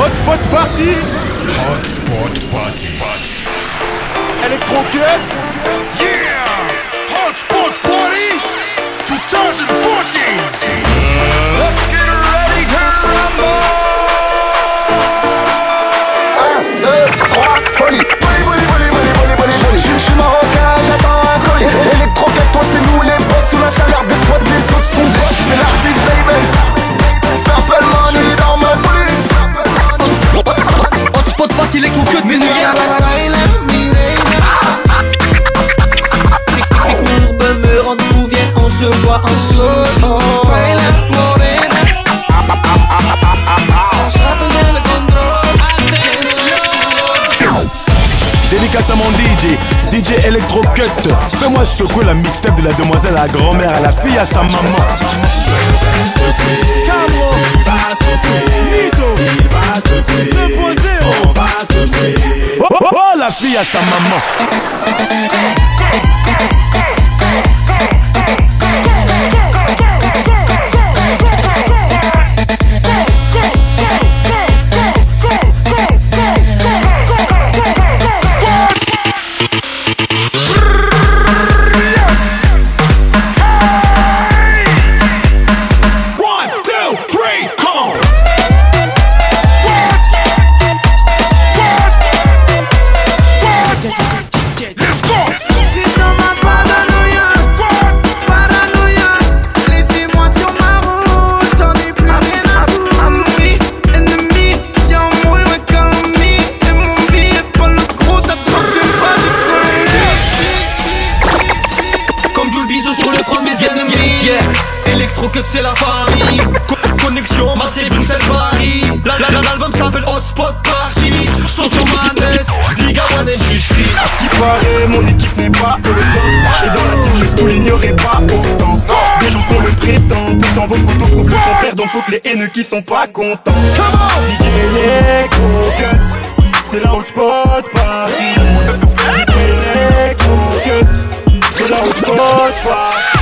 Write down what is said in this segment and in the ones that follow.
Hotspot Party. Hotspot Party. Electro Cut Yeah! Hotspot Party. 2014 Let's get ready to rumble 1, 2, 3, folie. Folie, folie, folie, folie, folie, folie, folie Je suis marocain, j'attends un colis. Électro-cut, toi c'est nous les boss. Sous la chaleur des squats, les autres sont boss. C'est l'artiste, baby Hotspot party, électro-cut, mais nous Les courbes me rendent fou, viens, on se voit en contrôle Dédicace à mon DJ, DJ Electro Cut. Fais-moi secouer la mixtape de la demoiselle à la grand-mère, à la fille, à sa maman On va secouer oh, oh, oh, la fille à sa maman Electro-cut c'est la famille Co- Connexion Marseille, Bruxelles, Paris. La- la- la- L'album s'appelle Hotspot Party. Son sur Manes Liga One Industry. À ce qui paraît, mon équipe n'est pas au top. Et dans la team, les schools ignoraient pas autant. Des gens qu'on le prétend Pourtant vos photos prouvent le contraire. Donc faut que les haineux qui sont pas contents. DJ Electro C'est la hotspot party. DJ Electro C'est la hotspot party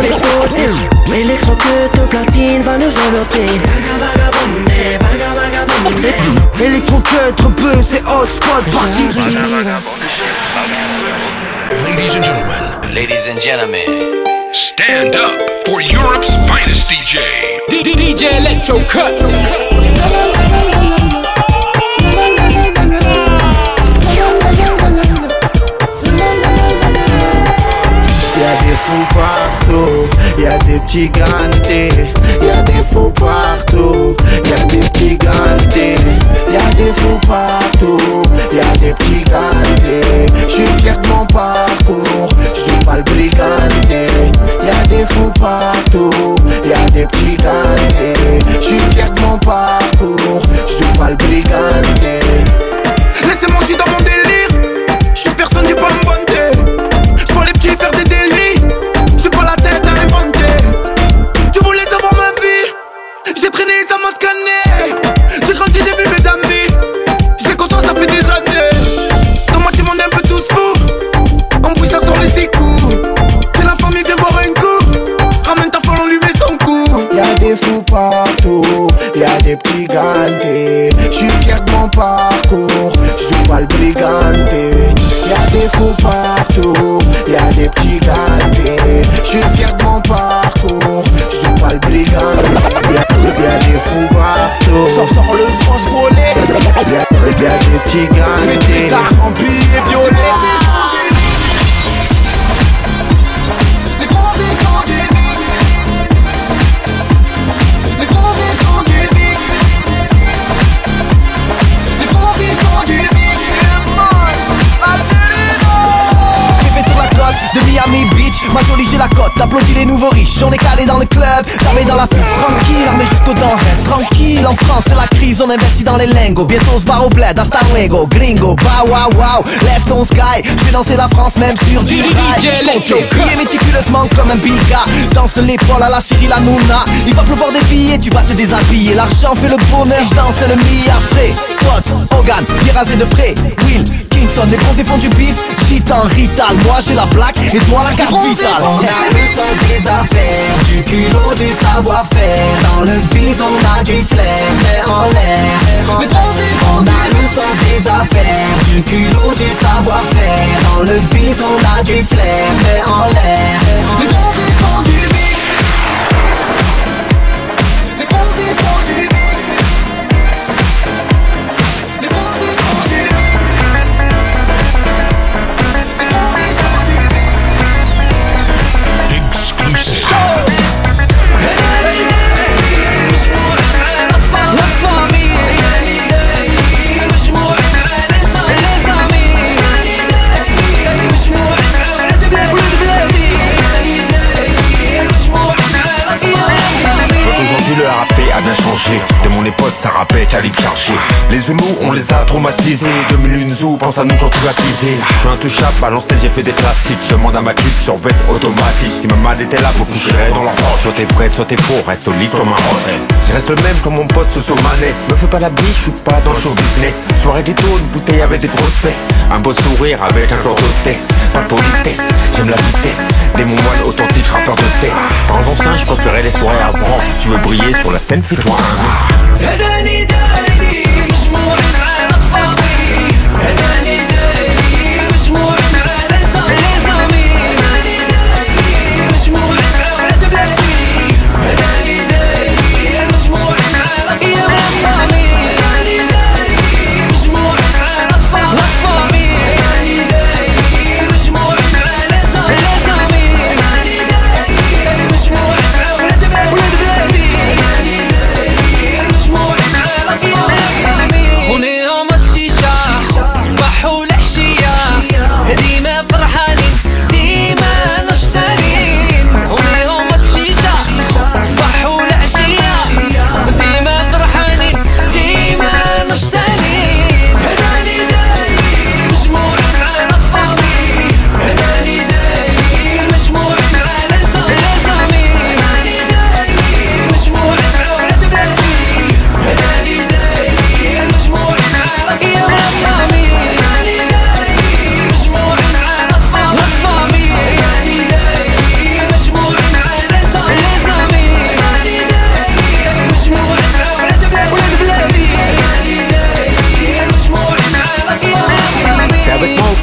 les poses Électro-cut au platine va nous enlancer Vaga vagabonde, vaga vagabonde Électro-cut, peu, c'est hotspot party Ladies and gentlemen. Ladies and gentlemen, Stand up for Europe's finest DJ DJ des fous partout, y'a des petits gantés, y'a des fous partout, y'a des petits gantés, y'a des fous partout, y'a des petits gantés. J'suis fier de mon parcours, j'suis pas le briganté. Y'a des fous partout, y'a des petits gantés. J'suis fier de mon parcours, j'suis pas le briganté. Laissez-moi, j'suis dans mon délire, Beach Ma jolie j'ai la cote, applaudis les nouveaux riches On est calé dans le club, jamais dans la piste Tranquille, armé jusqu'aux dents, reste tranquille En France c'est la crise, on investit dans les lingots. Bientôt se barre au bled, hasta luego Gringo, bah wow wow, lève ton sky. Je vais danser la France même sur du rail. Je méticuleusement comme un biga. Danse de l'épaule à la Cyril Hanouna Il va pleuvoir des billets, tu vas te déshabiller. L'argent fait le bonheur, je danse le milliard frais Pote, Hogan, bien rasé de près. Will, Kingston, les bronzés font du bif. Gitan, Rital, moi j'ai la plaque. Et toi la carte vitale. On a le sens des affaires, du culot, du savoir-faire. Dans le biz on a du flair, mais en l'air Mais On a le sens des affaires, du culot, du savoir-faire. Dans le biz on a du flair, mais en l'air Les bronzés font du changer. Mon époque ça rappait qu'à chercher Les Zoulous on les a traumatisés. 2001 Zou pense à nous quand privatisé Je suis intouchable à l'ancienne j'ai fait des classiques. Je demande à ma clique sur bête automatique. Si ma mal était là beaucoup j'irais dans l'enfance Soit t'es vrai soit t'es faux reste solide comme un roc Je reste le même comme mon pote Soso Manet Me fais pas la biche je suis pas dans le show business. Soirée ghetto une bouteille avec des grosses fesses. Un beau sourire avec un corps d'hôtesse. Pas de politesse j'aime la vitesse. Des mon moine authentique rappeur de tête. Dans l'ancien je préférais les soirées avant Tu veux briller sur la scène fais-toi un 可在你的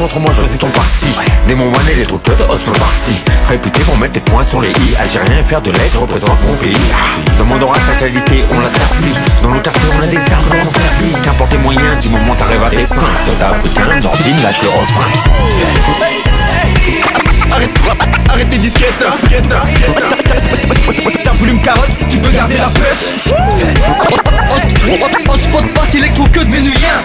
contre moi, choisis ton parti. Des moments et les troupes de Oslo parti Réputé pour mettre des points sur les i. Algérien et faire de l'aide représente mon pays. Demandera sa qualité, on l'a servi. Dans nos quartiers on a des armes, on servi Qu'importe les moyens, du moment t'arrives à tes fins. Soldat africain, Nordine, lâche le refrain Arrête, arrête tes disquettes T'as voulu me carotte, tu peux garder la pêche Hotspot party électro que de Ménuyen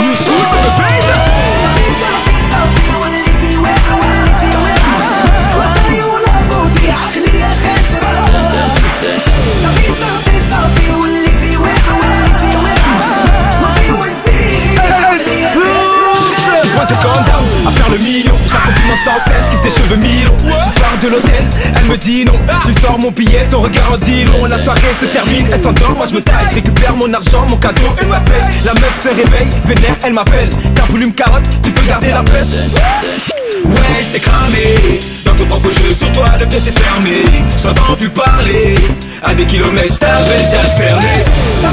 New school le million. Je la complimente sans cesse, je tes cheveux mi-longs. Je pars de l'hôtel, elle me dit non. Je sors mon billet, son regard en dit long La soirée se termine, elle s'endort, moi je me taille Je récupère mon argent, mon cadeau, elle s'appelle La meuf se réveille, vénère, elle m'appelle. T'as voulu me carotte, tu peux garder la pêche. Ouais, je cramé. Dans ton propre jeu, sur toi le pied s'est fermé. Je t'entends plus parler À des kilomètres, je t'avais déjà fermé. On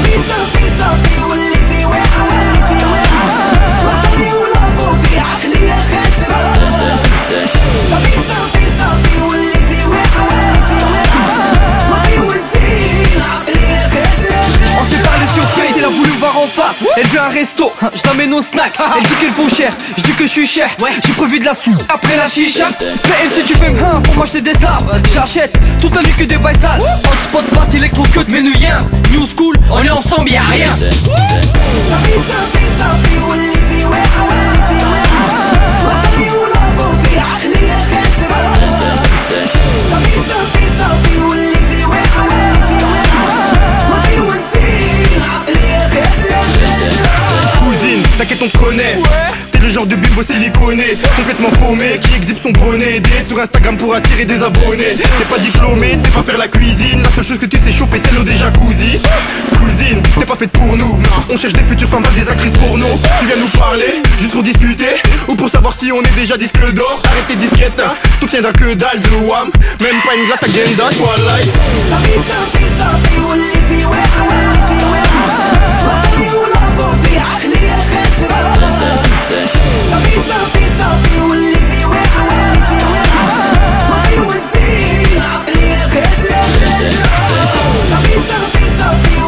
Face, elle a voulu voir en face. Elle veut un resto, je l'emmène au snack. Elle dit qu'elle faut cher, je dis que je suis cher. J'ai prévu de la sous, après la chicha. Mais elle si tu fais un, faut m'acheter des arbres J'achète, toute la nuit que des bails sales. Hotspot, party, électro, que de Ménuyen New school, on est ensemble, y'a rien Qui exhibe son bonnet Aidé sur Instagram pour attirer des abonnés T'es pas diplômé, tu sais pas faire la cuisine La seule chose que tu sais chauffer c'est l'eau des jacuzzi Cousine, t'es pas faite pour nous On cherche des futures femmes, pas des actrices pour nous Tu viens nous parler, juste pour discuter Ou pour savoir si on est déjà disque d'or Arrête tes disquettes, hein. tout tiendra que dalle de wham Même pas une glace à Genza, Twilight I'll be out, peace out, peace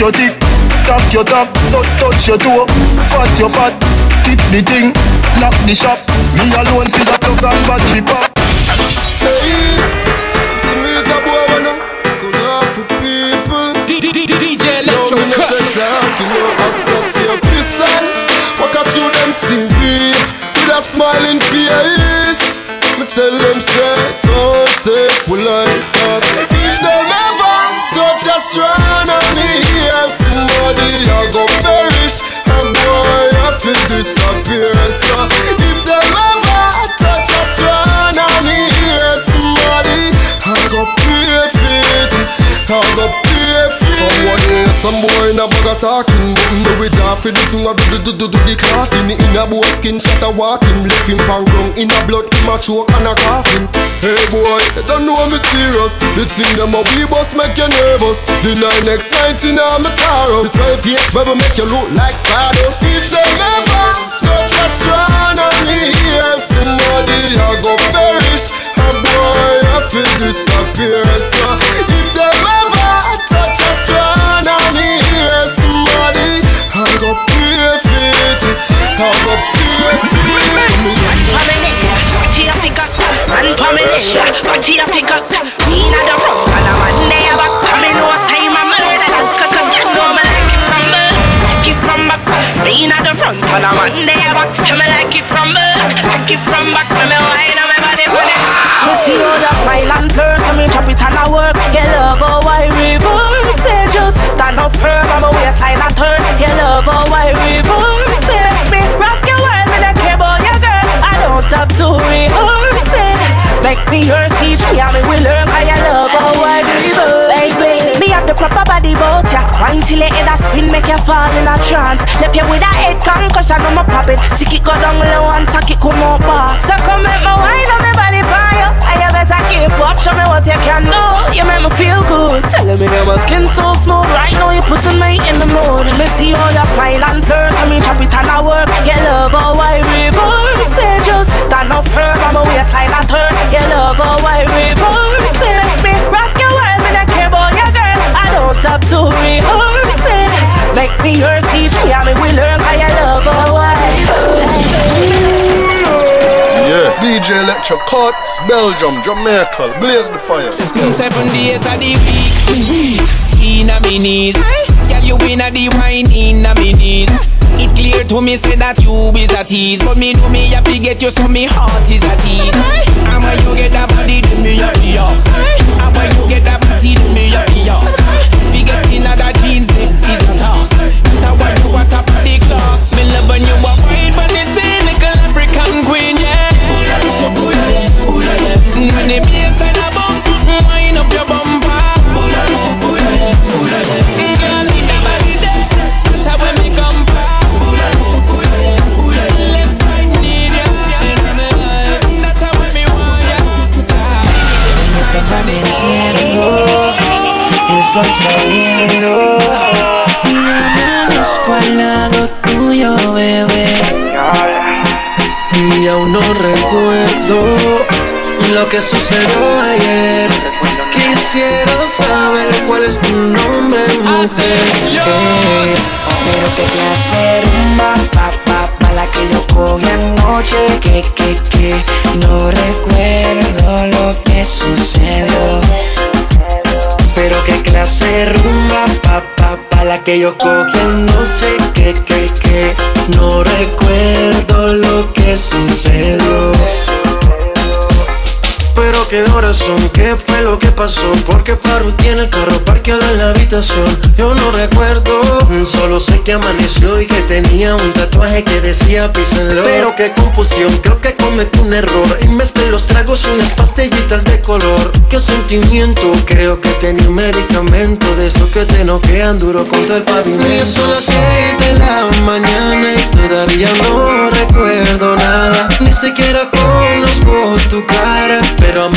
your tick, tap your tap, touch touch your toe. Fat your fat, tip the thing, lock the shop. Me alone see that plug and battery pop. Hey, see me is a boy wanna to laugh for people. DJ Yo, me not take talk, you know, I still see a pistol. Walk out through them see we with a smiling face. Me tell them say, don't take polite cause if body, I go back. Some boy in a bag of talking, but me we jaw for the I do do do do do the clotting. In a boy skin shot a walking, him pan ground in a blood, him a choke and a coughing. Hey boy, you don't know me serious. The thing them a we bust make you nervous. The nine X nineteen on me Taurus. The twelve H baby make you look like stardust. If them ever touch a strand on me, here somebody I go perish. And boy, I feel disappear. So if them man Pamela. Party a pick up, me na the rock and I'm a near back. Come in no time, I'm a like a cut. You know me like it from me, like it from back. Me na the front and I'm a near back. Tell me like it from me, like it from back. Me me wine and me body put it. Me see you smile and flirt And me chop it and I work You love oh, how I reverse it Just stand up firm on my waistline and turn You love oh, how I reverse Make me yours, teach me how me will learn how oh, you love. How I reverse Baby, me have the proper body bout ya Wine till your head a spin Make you fall in a trance. Left you with a head concussion on my poppin' Tick it go down low and tack it come up So come make me wine on me body better keep up Show me what you can do. You make me feel good. Telling me that my skin so smooth. Right now you're putting me in the mood. Me see all your smile and flirt. And me chop it and I work You love how I reverse it? Just stand up firm. On my waistline and turn. You love how I reverse it? Make me rock your world Me not care about your girl. I don't have to rehearse it. Make me yours, teach me how me will learn Cause you love how I Yeah, DJ Electro Cut, Belgium, Jamaica, blaze the fire. School seven days of the week. In a minis. Girl, you in a the wine in a minis. It clear to me say that you is a tease But me know me have to get you so me heart is at ease And when you get that body do me your ears And when you get that body do me your ears Figure in that jeans them is a toss That why you want of the class Me love when you are wine the bass and a bump Wind up your bumper. Girl, me never did that That's where me come from Left side need ya. That's where me want ya. Está amaneciendo, el sol saliendo y amanezco al lado tuyo, bebé. Y aún no recuerdo lo que sucedió ayer. Quisiera saber cuál es tu nombre, mujer. Pero qué clase de rumba, pa, pa, pa, la que yo cogí anoche, que, que, que, no recuerdo lo que sucedió. Pero qué clase rumba, pa, pa, pa, la que yo cogí anoche, que, que, que, no recuerdo lo que sucedió. Qué horas son, qué fue lo que pasó Porque Faru tiene el carro parqueado en la habitación. Yo no recuerdo, solo sé que amaneció y que tenía un tatuaje que decía písenlo Pero qué confusión, creo que cometí un error Y mezclé los tragos unas pastillitas de color. Qué sentimiento, creo que tenía un medicamento De eso que te noquean duro contra el pavimento. Y son las seis de la mañana y todavía no recuerdo nada. Ni siquiera conozco tu cara Pero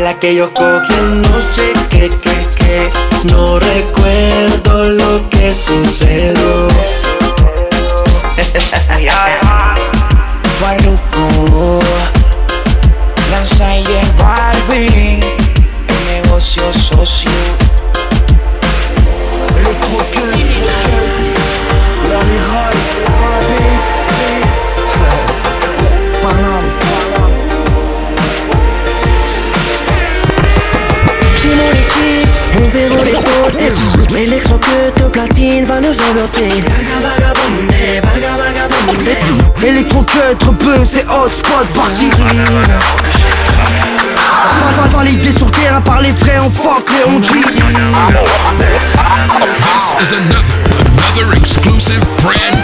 la que yo cogí anoche. Que, que, que, no recuerdo lo que sucedió. Farruko, Lanza y el Barbie, el negocio socio. Zéro les pauses Électro que de platine va nous ambiancer Vaga vagabondé, vaga vagabondé Électrocut, peu, c'est hotspot, parti. Va, va, validé sur terrain par les frais, on fuck les on G This is another, another exclusive brand.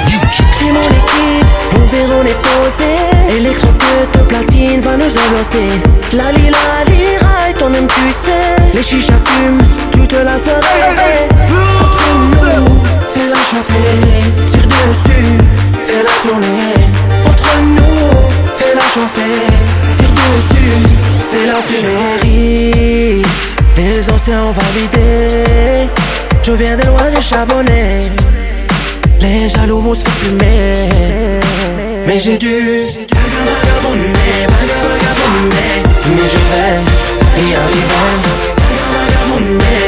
J'ai mon équipe, on zéro les posés Électro que de platine va nous ambiancer La lila, lira et toi-même tu sais. Les chichas fument, tu te la serais Entre nous, fais la chauffer. Tire dessus, fais la tourner Entre nous, fais la chauffer Tire dessus, fais la fumer Les anciens ont validé. Je viens de loin, j'ai charbonné. Les jaloux vont se fumer. Mais j'ai dû. Vaga vagabonder, vaga vagabonder Mais je vais y arriver. Vaga vagabonder, vaga vagabonder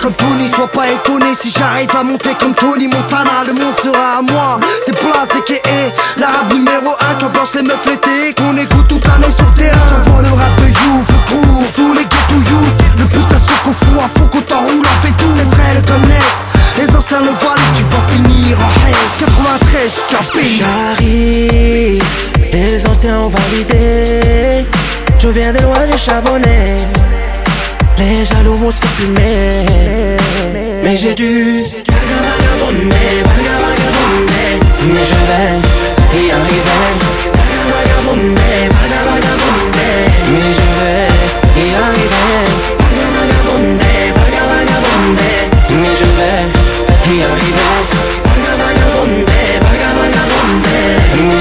comme Tony, sois pas étonné si j'arrive à monter comme Tony Montana, le monde sera à moi. C'est Place et l'arabe numéro 1 qui ambiance les meufs l'été, qu'on écoute toute l'année sur terrain. J'envoie le rap de you, le crew, tous les ghetto. Le putain de ce qu'on fout, à faux qu'on t'enroule, fait tout. Les vrais le connaissent, les anciens le valent, tu vas finir en haine. 93 jusqu'à pays. J'arrive, les anciens ont validé. Je viens de loin, j'ai charbonné. Les jaloux vont se fumer. Mais j'ai dû. Mais je vais y arriver. Mais je vais y arriver. Mais je vais y arriver.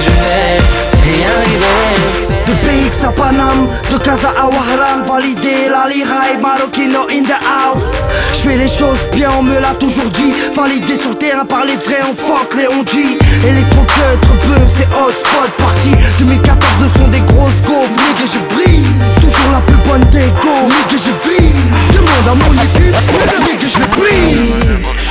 Je vais. De BX de Casa à Wahran Validé, la in the house. Je fais les choses bien, on me l'a toujours dit. Validé sur le terrain par les vrais, on fuck les on G Électrocut, peu, c'est hotspot Parti 2014, le son des grosses gaufres. Nigga, je brille, toujours la plus bonne déco. Nigga, je vis, demande à mon équipe. Nigga, je le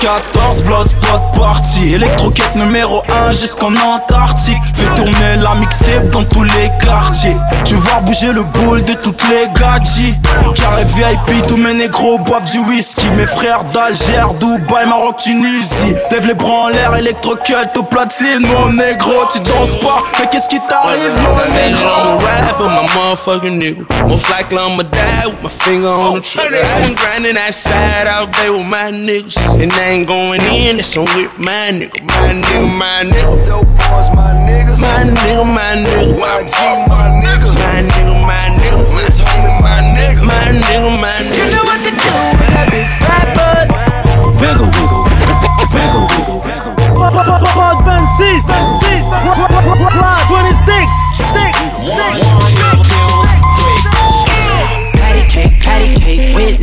2014, Bloodspot party. Électroquette numéro 1 jusqu'en Antarctique. Fais tourner la mixtape dans tous les quartiers. Je vais voir bouger le boule de toutes les gadgets. Carré VIP, tous mes négros boivent du whisky Mes frères d'Alger, Dubaï, Maroc, Tunisie Lève les bras en l'air, électrocut au platine Mon négro, tu danses pas, mais qu'est-ce qui t'arrive mon négro? I'ma ride for my motherfucking nigga. Most likely I'ma die with my finger on the trigger. I been grinding with my niggas. And I ain't going in, that's on with my nigga. My nigga, my nigga. My niggas. My nigga, my nigga. My nigga.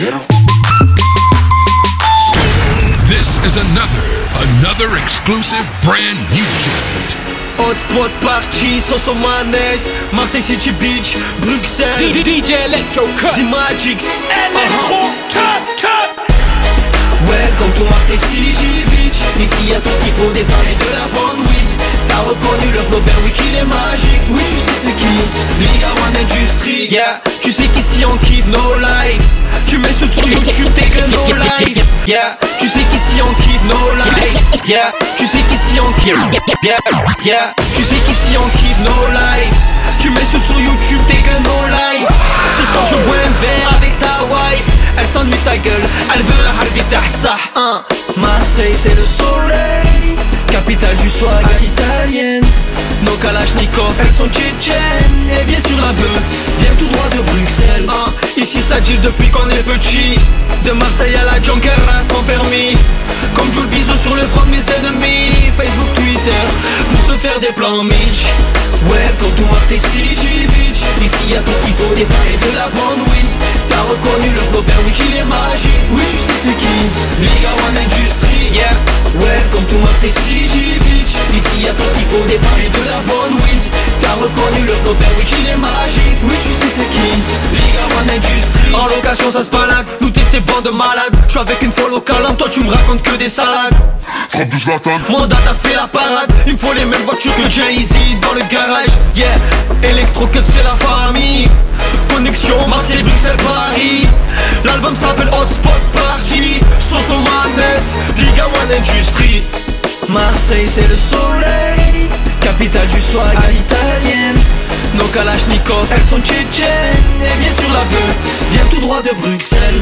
This is another, another exclusive brand new joint. Hotspot party, Soso Manes, Marseille City Beach, Bruxelles. DJ Electro Cut. The Magix Electro uh-huh. Cut Cut. Welcome to Marseille City Beach. Ici y'a tout ce qu'il faut des femmes et de la bonne weed T'as reconnu le flow Berwick il est magique. Oui tu sais c'est qui? Liga One Industry Yeah. Tu sais qu'ici on kiffe no life. Tu mets ce sur YouTube t'es que no life. Yeah. Tu sais qu'ici on kiffe no life. Yeah. Tu sais qu'ici on kiffe. Yeah. Yeah. Tu sais qu'ici on kiffe no life. Tu mets ce sur YouTube t'es que no life. Ce soir je bois un verre avec ta wife. Elle s'ennuie ta gueule. Elle veut un harbi tahsah Marseille c'est le soleil Capitale du swag. À l'italienne Nos kalachnikov elles sont tchétchènes. Et bien sûr la bœuf vient tout droit de Bruxelles. Hein, Ici ça deal depuis qu'on est petit. De Marseille à la Junkerra sans permis. Comme Jules Bizot sur le front de mes ennemis. Facebook, Twitter Pour se faire des plans Mitch. Welcome to Marseille City Beach. Ici y'a tout ce qu'il faut des et de la weed T'as reconnu le flow Berwick il est magique. Oui tu sais c'est qui? Liga One Industry Yeah. Welcome to Marseille City Beach. Ici y'a tout ce qu'il faut des et de la bonne weed. T'as reconnu le flow Berwick il est magique. Oui tu sais c'est qui? Liga One Industry En location ça se balade. Nous tester bande de malades Je suis avec une folle au calme Toi tu me racontes que des salades. Frappe du Mon date a fait la parade. Il me faut les mêmes voitures que Jay-Z dans le garage Yeah. Electro Cut c'est la famille Connexion Marseille, Bruxelles, Paris. L'album s'appelle Hotspot Party. Soso Madness Liga One Industry Marseille c'est le soleil. Capitale du swag à l'italienne Nos kalachnikov elles sont tchétchènes. Et bien sûr la bœuf vient tout droit de Bruxelles.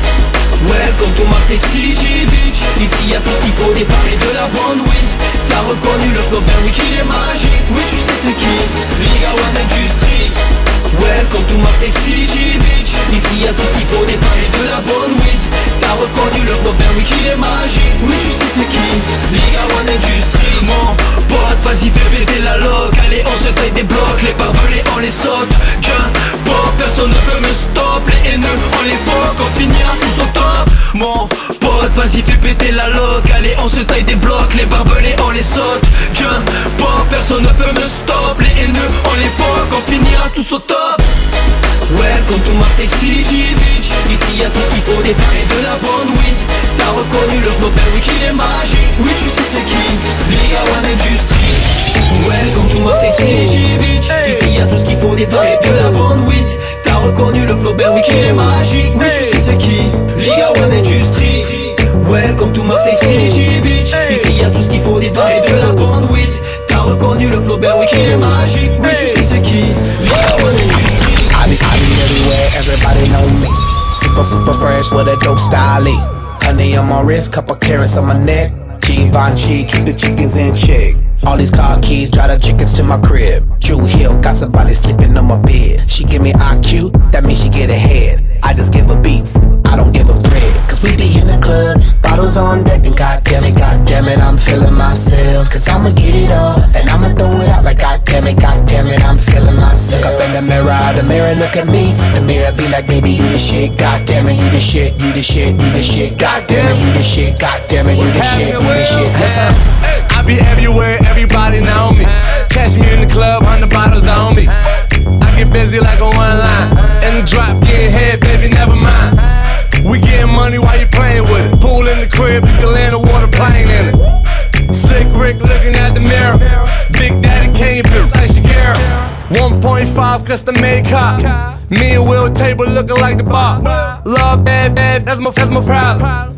Welcome to Marseille City Beach. Ici y'a tout ce qu'il faut des et de la bonne weed. T'as reconnu le flow Berwick il est magique. Oui tu sais c'est qui Liga One Industry Welcome to Marseille City Beach Ici y'a tout ce qu'il faut des femmes de la bonne weed. T'as reconnu le flow Berwick il est magique. Oui tu sais c'est qui? Liga One Industry Mon pote. Vas-y fais péter la loc Allez on se taille des blocs. Les barbelés on les saute personne ne peut me stop Les haineux on les fuck On finira tous au top. Mon pote vas-y fais péter la loc Allez on se taille des blocs Les barbelés on les saute. Jump pop personne ne peut me stop Les haineux on les fuck On finira tous au top. Welcome to Marseille City Beach Ici y'a tout ce qu'il faut des et de la bonne weed. T'as reconnu le flow Berwick il est magique. Oui tu sais c'est qui? Liga One Industry Welcome to Marseille City Beach Ici y'a tout ce qu'il faut des et de la bonne weed T'as reconnu le flow Berwick il est magique. Oui tu sais c'est qui Liga One Industry. Welcome to Marseille City Beach Ici y'a tout ce qu'il faut des et de la bonne weed T'as reconnu le flow Berwick il est magique. Oui tu sais c'est qui Liga One Industry. I be, I be everywhere, everybody know me. Super, super fresh with a dope style. Honey on my wrist, couple carrots on my neck. Givenchy, keep the chickens in check. All these car keys, drive the chickens to my crib. Drew Hill, got somebody sleeping on my bed. She give me IQ, that means she get ahead. I just give her beats, I don't give her bread. Cause we be in the club, bottles on deck, and goddamn it, goddamn it, I'm feeling myself. Cause I'ma get it all, and I'ma throw it out like goddamn it, goddamn it, I'm feeling myself. Look up in the mirror, the mirror look at me. The mirror be like, baby, you the shit, goddamn it, you the shit, you the shit, you the shit, goddamn it, you the shit, goddamn it, you the shit, you the shit. Listen. I be everywhere, everybody know me. Catch me in the club, hundred bottles on me. I get busy like a one line. In the drop, get head, baby, never mind. We getting money while you playing with it. Pool in the crib, you can land a water plane in it. Slick Rick looking at the mirror. Big Daddy Kane, bitch like Shakira. 1.5 custom made cop. Me and Will table looking like the bar. Love bad, bad, that's my, that's my problem.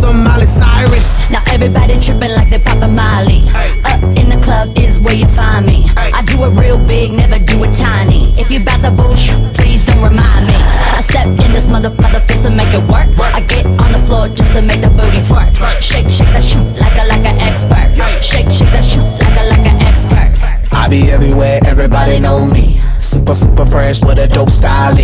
some Miley Cyrus. Now everybody tripping like they poppin' Molly. Up in the club is where you find me. I do it real big, never do it tiny. If you bout the bullshit, please don't remind me. I step in this mother mother fist to make it work. I get on the floor just to make the booty twerk. Shake, shake that shit like a like an expert. Shake, shake that shit like a like an expert. I be everywhere, everybody know me. Super, super fresh with a dope style.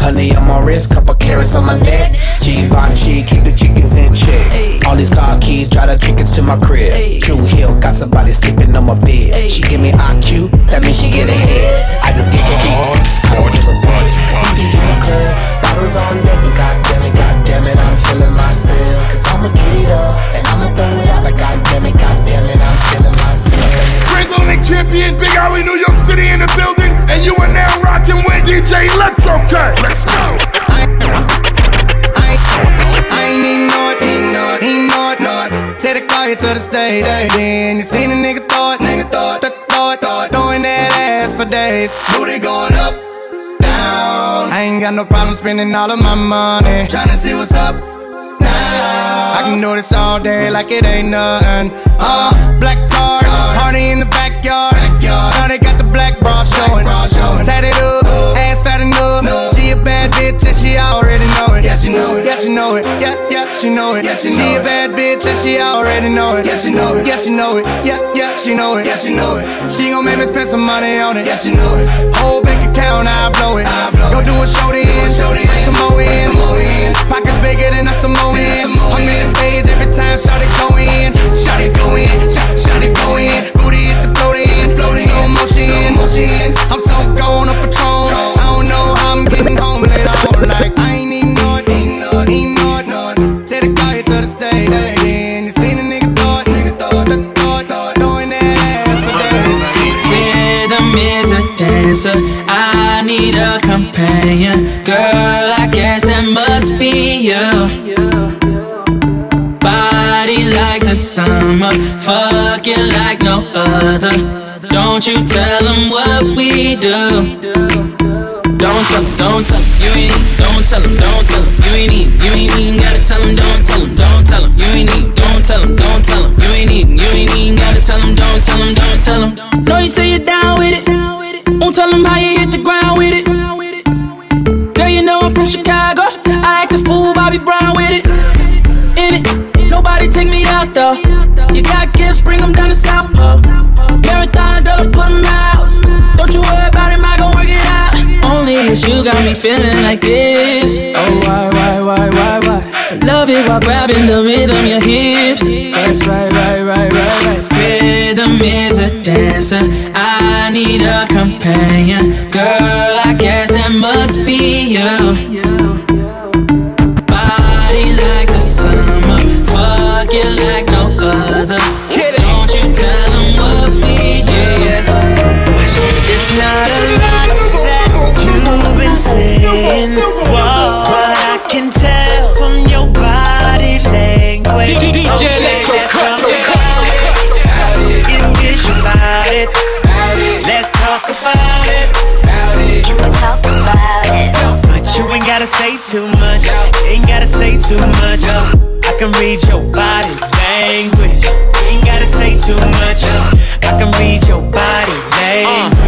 Honey on my wrist, couple carrots on my neck. Givenchy, keep the chickens in check. All these car keys, drive the chickens to my crib. True Hill, got somebody sleeping on my bed. She give me IQ, that means she get ahead. I just give her beats, I don't give a bitch. See me in the club, bottles on deck, and goddamn it, goddamn it, I'm feeling myself. Cause I'ma get it up, and I'ma throw it out like goddamn it, goddamn it, I'm feeling myself. Lake Champion, Big Alley, New York City in the building, and you are now rocking with DJ Electro Cut. Let's go. I ain't know it, ain't. Take the car here to the stage, eh? then you seen a nigga it, nigga it, th- throw it, throwing that ass for days. Booty going up, down. I ain't got no problem spending all of my money, tryna see what's up. I can do this all day like it ain't nothing. Uh, black card, party in the backyard. Shawty got the black bra showing. Tatted up, ass fat enough. She a bad bitch and she already know it. Yeah, she know it. Yeah, she know it. Yeah, yeah, she know it. Yeah, she, she a bad bitch and she already know it. Yeah, she know it. Yeah, she know it. Yeah, yeah, she know it. Yeah, she know it. She gon' make me spend some money on it. Yeah, she know it. Whole bank account, I blow it. Go do a show then. Some more in. Pockets bigger than a Samoan. I'm in the stage every time Shawty go in. Other. Don't you tell them what we do. Don't tell 'em, don't tell 'em, you ain't need, don't tell 'em, don't tell 'em, you ain't need, you ain't even gotta tell 'em, don't tell 'em, don't tell 'em, you ain't need, don't tell 'em, don't tell 'em, you ain't need, you ain't even gotta tell 'em, don't tell 'em, don't tell 'em. Know you say you're down with it, won't tell 'em how you hit the ground with it. Girl, you know I'm from Chicago, You got gifts, bring 'em down to South Pole. Marathon, I put 'em out. Don't you worry about him, I gon' work it out. Only you got me feeling like this. Oh, why, why, why, why, why? Love it while grabbing the rhythm, your hips. That's right, right, right, right, right. Rhythm is a dancer. I need a companion. Girl, I guess that must be you. Not a lot that you've been saying, whoa, but I can tell from your body language. DJ Okay, Electro let's Cut. talk about it. It's about it, let's talk about it. Can we talk about it? But you ain't gotta say too much. Ain't gotta say too much. I can read your body language. Ain't gotta say too much. I can read your body language.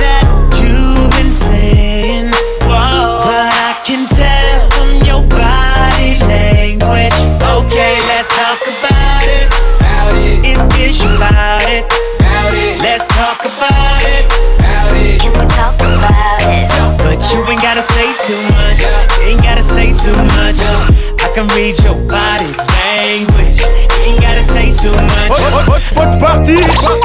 you ain't gotta say too much. Ain't gotta say too much. I can read your body language. Ain't gotta say too much. Hotspot party,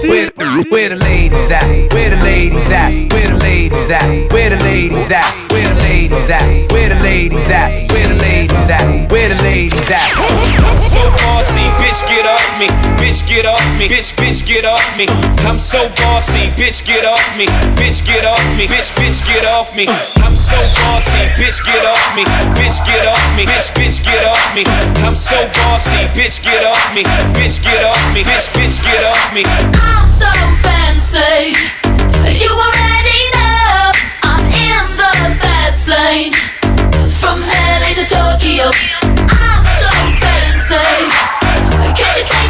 Where, where the ladies at? Where the ladies at? Where the ladies at? Where the ladies at? Where the ladies at? Where the ladies at? Where the ladies at? Where the ladies at? I'm so bossy, bitch, get up. me. Bitch, get off me. Bitch, bitch, get off me. I'm so bossy. Bitch, get off me. Bitch, get off me. Bitch, bitch, get off me. I'm so bossy. Bitch, get off me. Bitch, get off me. Bitch, bitch, get off me. I'm so bossy. Bitch, get off me. Bitch, get off me. Bitch, bitch, get off me. I'm so fancy. You already know I'm in the fast lane. From LA to Tokyo. I'm so fancy. Can't you taste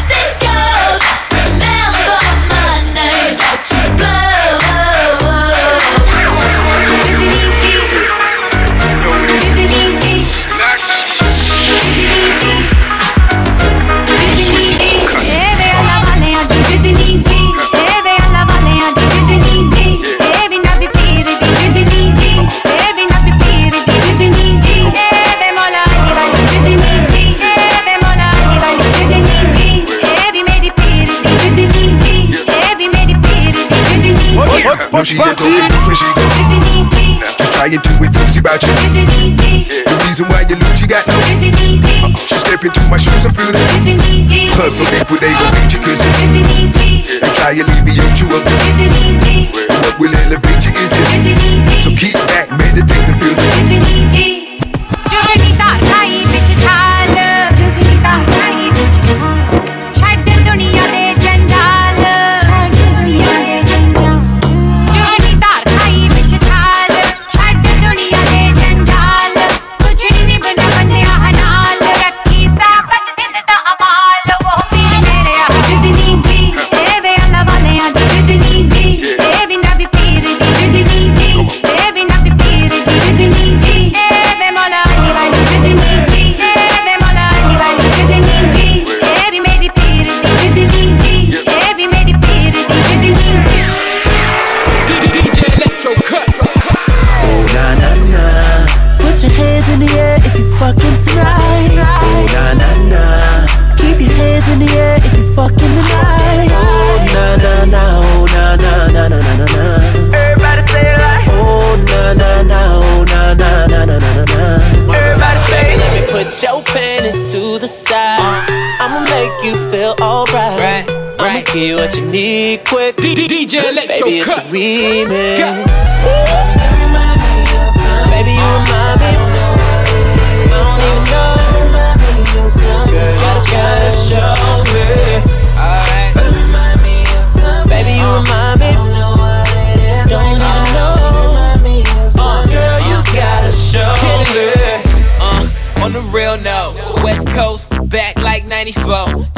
No, she here talking when she go. Just trying to enthuse about you. The reason why you lose, you got no. Uh, she step into my shoes and feel it. Plus, some people they gon' beat you cause you. And try to alleviate you up. What will elevate you is it. So keep back, meditate to feel the. What you need quick. DJ Electro Baby, it's Cut. the remix. Baby, you remind me. I don't even know. Girl, you gotta, gotta show me. Baby, you remind me. Don't even know. Uh, girl, you gotta show me. Uh, on the real note, West Coast, back like 94.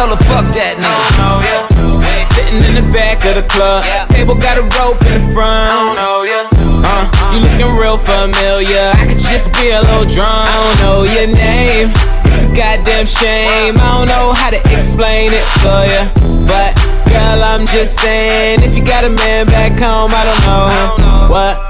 tell her fuck that nigga. Sitting in the back of the club, table got a rope in the front. I don't know ya. Uh, you looking real familiar. I could just be a little drunk. I don't know your name. It's a goddamn shame. I don't know how to explain it for ya. But girl, I'm just saying, if you got a man back home, I don't know him. What?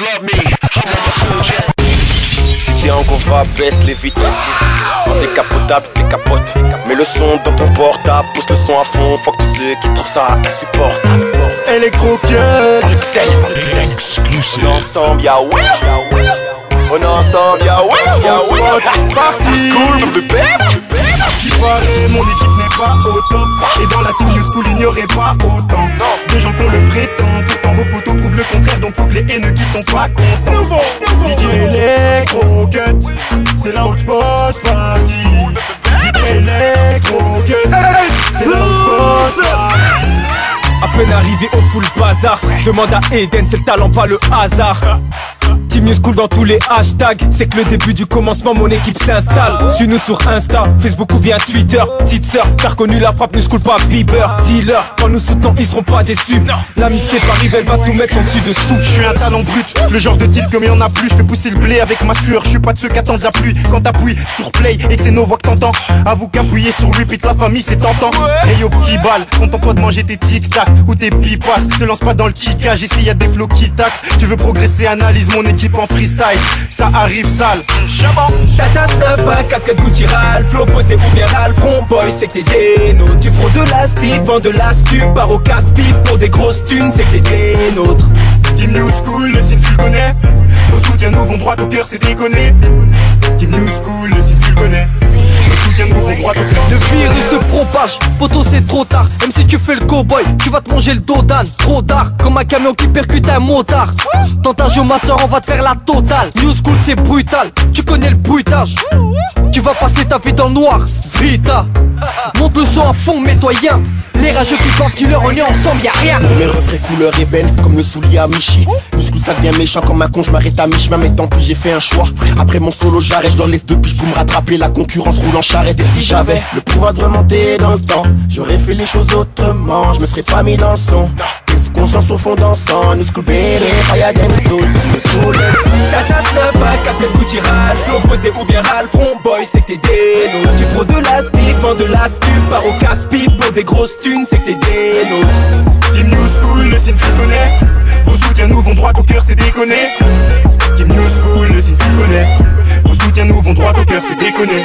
you came with, who you came with. Ladies love me. baisse les vitesses. En décapotable, décapote. Mets le son dans ton portable, pousse le son à fond. Faut que tous ceux qui trouvent ça insupportable. Électro-cut. Bruxelles, Bruxelles. Exclusive. Ensemble, y'a ouais. On est ensemble, y'a ouais. Parti. School, le bébé. Qui paraît, mon équipe pas au top Et dans la team New School, il n'y aurait pas autant. De gens qu'on le prétend Pourtant vos photos prouvent le contraire Donc faut que les haineux qui sont pas contents. Nouveau, DJ Electro Cut C'est la hotspot party DJ Electro Cut C'est la hotspot party À peine arrivé au full bazar Demande à Eden, c'est le talent pas le hasard Team New School dans tous les hashtags C'est que le début du commencement mon équipe s'installe Suis-nous sur Insta, Facebook ou bien Twitter Petite sœur, t'as reconnu la frappe New School pas Bieber Dealer, quand nous soutenons ils seront pas déçus La mixtape arrive elle va tout mettre en dessus dessous Je suis un talent brut, le genre de type comme il y en a plus. Je fais pousser le blé avec ma sueur. Je suis pas de ceux qui attendent la pluie. Quand t'appuies sur play et que c'est nos voix que t'entends, avoue qu'appuyer sur repeat la famille c'est tentant. Hey yo petit bal, contente-toi de manger tes tic tac ou tes pipas. Te lance pas dans le kickage, ici y a des flots qui tac. Tu veux progresser, analyse mon équipe en freestyle. Ça arrive sale. Tata snap, casquette Gucci Ralph Flow posé ou bien Ralph boy c'est que t'es déno Tu fraudes de l'astic, vends de l'astuce Pars au casse-pipe pour des grosses thunes C'est que t'es des nôtres Team New School, le site tu connais. Nos soutiens nous vont droit au cœur, c'est déconné. Team New School, le site le virus se propage, poto c'est trop tard. Même si tu fais le cowboy, tu vas te manger le dos Trop d'art, comme un camion qui percute un motard. Dans ta ma soeur on va te faire la totale. New school c'est brutal, tu connais le bruitage Tu vas passer ta vie dans le noir, Vita Monte le son à fond, mets-toi Les rageux qui partent, tu leur on est ensemble, y'a rien. Mes refrains couleur ébène comme le soulier à Michi. Muscle ça devient méchant comme un con, je m'arrête à mi-chemin Mais tant pis j'ai fait un choix. Après mon solo j'arrête, je leur laisse deux piges pour me rattraper. La concurrence roule en Et si j'avais le pouvoir de remonter dans le temps J'aurais fait les choses autrement, je me serais pas mis dans le son conscience au fond dansant, nous school baby, fire soul, soul Tata snap, casquette Gucci Ralph posé ou bien Ralph Front boy c'est que t'es déno Tu fraudes de l'astic, vends de l'astuce Pars au casse-pipe pour des grosses thunes C'est que t'es nôtres Team New School, le signe tu connais. Vos soutiens nous vont droit au cœur, c'est déconné. Team New School, le signe tu connais. Vos soutiens nous vont droit au cœur, c'est déconné.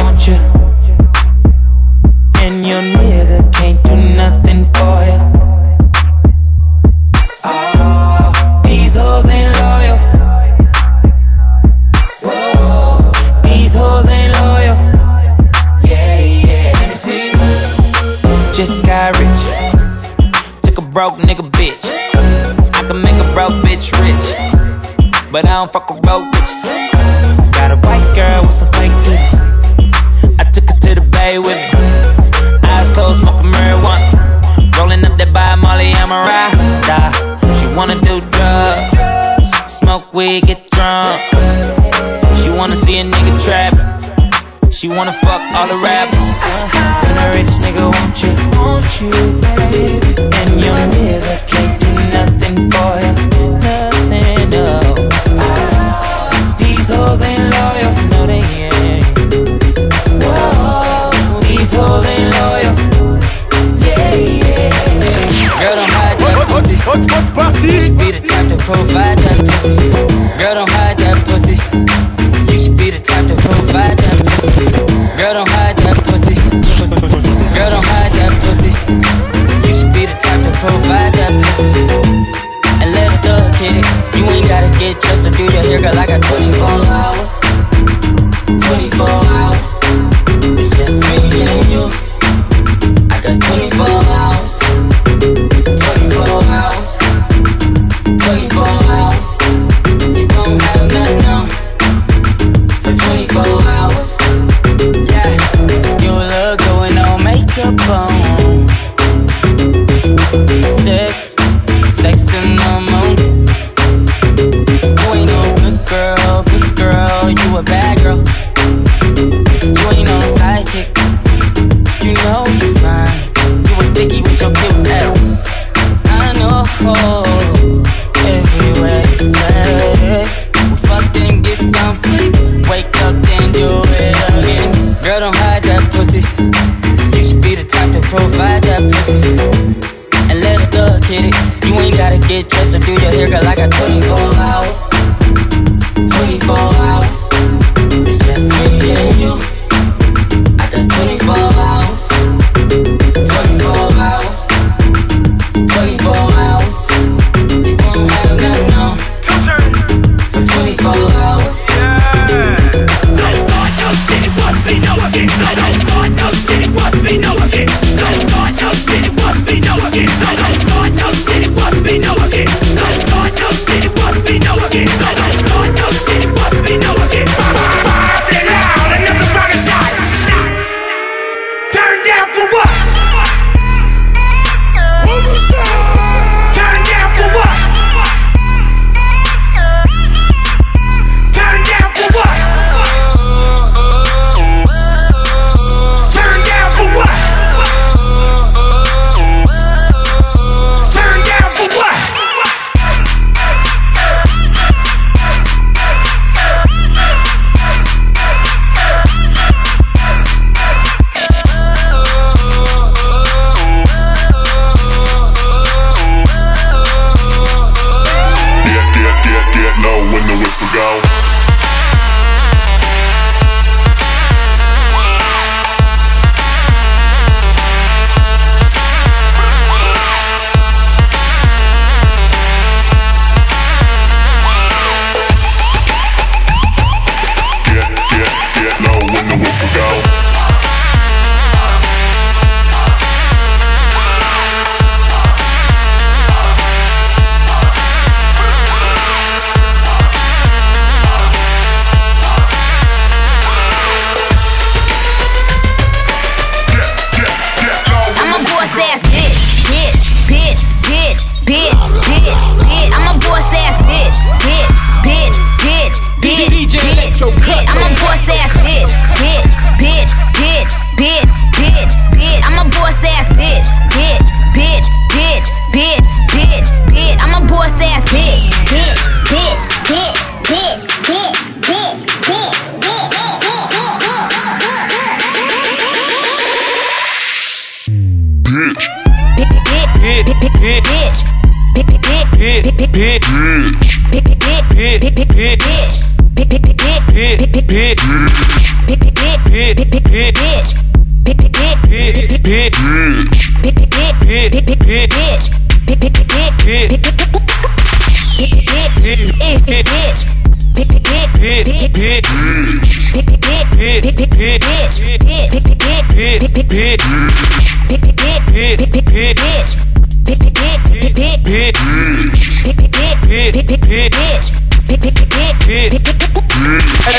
want you And your nigga can't do nothing for you Oh, these hoes ain't loyal. Whoa, these hoes ain't loyal. Yeah, yeah, let me see. Just got rich. Took a broke nigga bitch. I can make a broke bitch rich. But I don't fuck with broke bitches. Got a white girl with some fake titties. Took her to the bay with me. Eyes closed, smoking marijuana. Rolling up that by Molly, I'm a rasta. She wanna do drugs, smoke weed, get drunk. She wanna see a nigga trap. She wanna fuck all the rappers. Uh-huh. And a rich nigga want you, want you, baby. And your nigga can't do nothing for you, nothing, no. These hoes these hoes loyal. Girl, don't hide that pussy. You should be the type to provide that pussy. Girl, don't hide that pussy. You should be the type to provide that pussy. Girl, don't hide that pussy. Girl, don't hide that pussy. You should be the type to provide that pussy. And let it thug hit it. You ain't gotta get dressed or do your hair, girl. I got 24 hours. Go.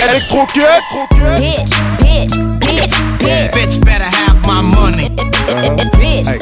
Électroquette Bitch, bitch, bitch, bitch. Bitch better have my money. Bitch, bitch, bitch,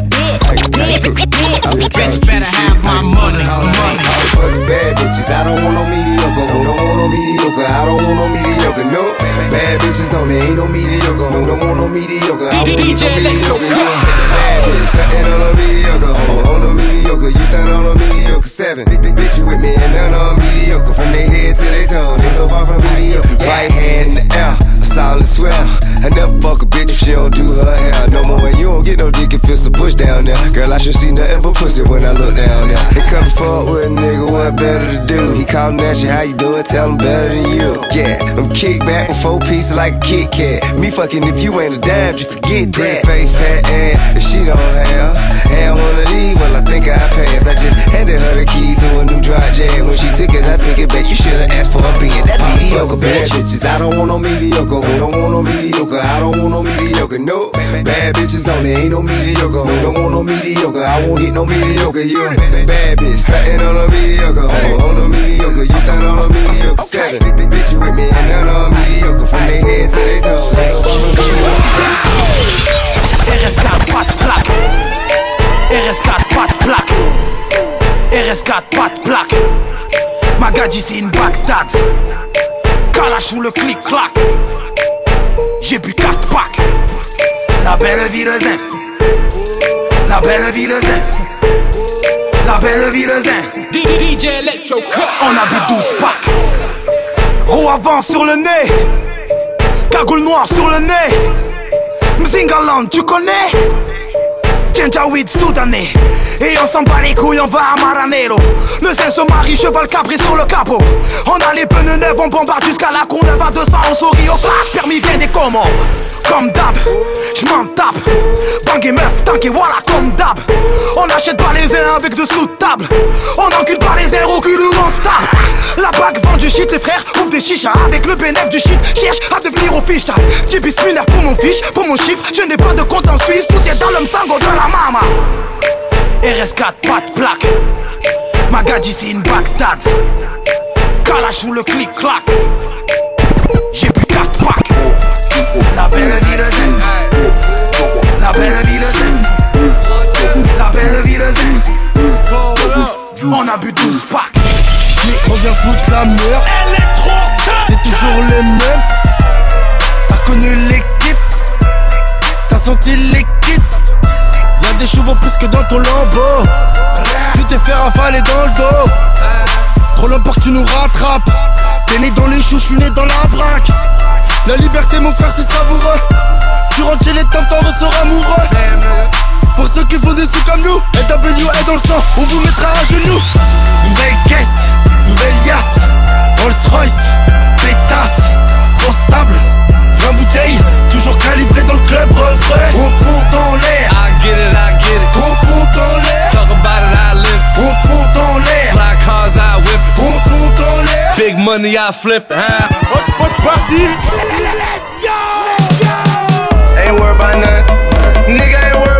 bad bitches only ain't no mediocre. Who don't want no mediocre? I don't need oh, no mediocre. You don't get a bad bitch stunting on a mediocre. Oh, on a mediocre, you stand on a mediocre seven. Big, big bitch, you with me and none on mediocre. From their head to their toe, they so far from mediocre. Right hand in the air, a solid swell. I never fuck a bitch if she don't do her hair. No more, and you don't get no dick if it's a push down there. Girl, I should see nothing but pussy when I look down there. They come fuck with a nigga, what better to do? He callin' that shit, how you doing? Tell him better than you. Yeah, I'm kick back with four pieces like a Kit Kat. Me fucking if you ain't a dime, just forget that. Face fat ass, if she don't have. And one of these, well, I think I passed. I just handed her the key to a new dry jam. When she took it, I took it back. You should've asked for a being that mediocre bad bitches. I don't want no mediocre. Who don't want no mediocre? I don't want no mediocre. No, bad bitches only ain't no mediocre. Who don't want no mediocre? I won't hit no mediocre. You bad bitch, stunting on a mediocre. Oh, on a mediocre, you stand on a mediocre. Seven, big bitch, you with me and none on mediocre. From their head to their toes. RS4 pas de plaque RS4 pas de plaque RS4 pas de plaque Magadji c'est une Bagdad Kalash ou le clic-clac J'ai bu 4 packs. La belle vie de zen La belle vie de zen La belle vie de zen DJ Electro On a bu 12 packs. Roue avant sur le nez. Cagoule noire sur le nez. Mzingaland, tu connais? Janjaweed soudanais Et on s'en bat les couilles, on va à Maranello. Le Zen se marie, cheval cabré sur le capot. On a les pneus neufs, on bombarde jusqu'à la con à 200 On sourit au flash, permis vient des commandes Comme d'hab, j'm'en tape. Bang et meuf, tank et voilà comme d'hab. On achète pas les uns avec de sous de table. On encule pas les airs au cul où on se La bague vend du shit, les frères ouvrent des chichas. Avec le bénéf du shit, cherche à devenir au fiche J'ai pour mon fiche, pour mon chiffre. Je n'ai pas de compte en Suisse, tout est dans le sango de la mama RS4, pas de plaque. Magadji c'est une Bagdad. Kalash ou le clic-clac. J'ai bu 4 packs. La belle vie de zen. La belle vie de zen. La belle vie de zen. On a bu 12 packs. On vient foutre la merde. C'est toujours les mêmes T'as reconnu l'équipe. T'as senti l'équipe des chevaux plus que dans ton lambeau. Tu t'es fait ravaler dans le dos. Trop longtemps que tu nous rattrapes. T'es né dans les choux, je suis né dans la braque. La liberté mon frère c'est savoureux. Tu rentres chez les temps, t'en ressors amoureux. Pour ceux qui font des sous comme nous LW est dans le sang, on vous mettra à genoux. Nouvelle caisse, nouvelle yasse. Rolls Royce, pétasse, constable 20 bouteilles, toujours calibré dans le club refrain. On compte en l'air Talk about it, I live. Boom, boom, thrown lair. Fly cars, I whip. Boom, boom, thrown lair. Big money, I flip. Huh? What what's party? Let's go! Let's go! Ain't worried about nothing. Nigga ain't worried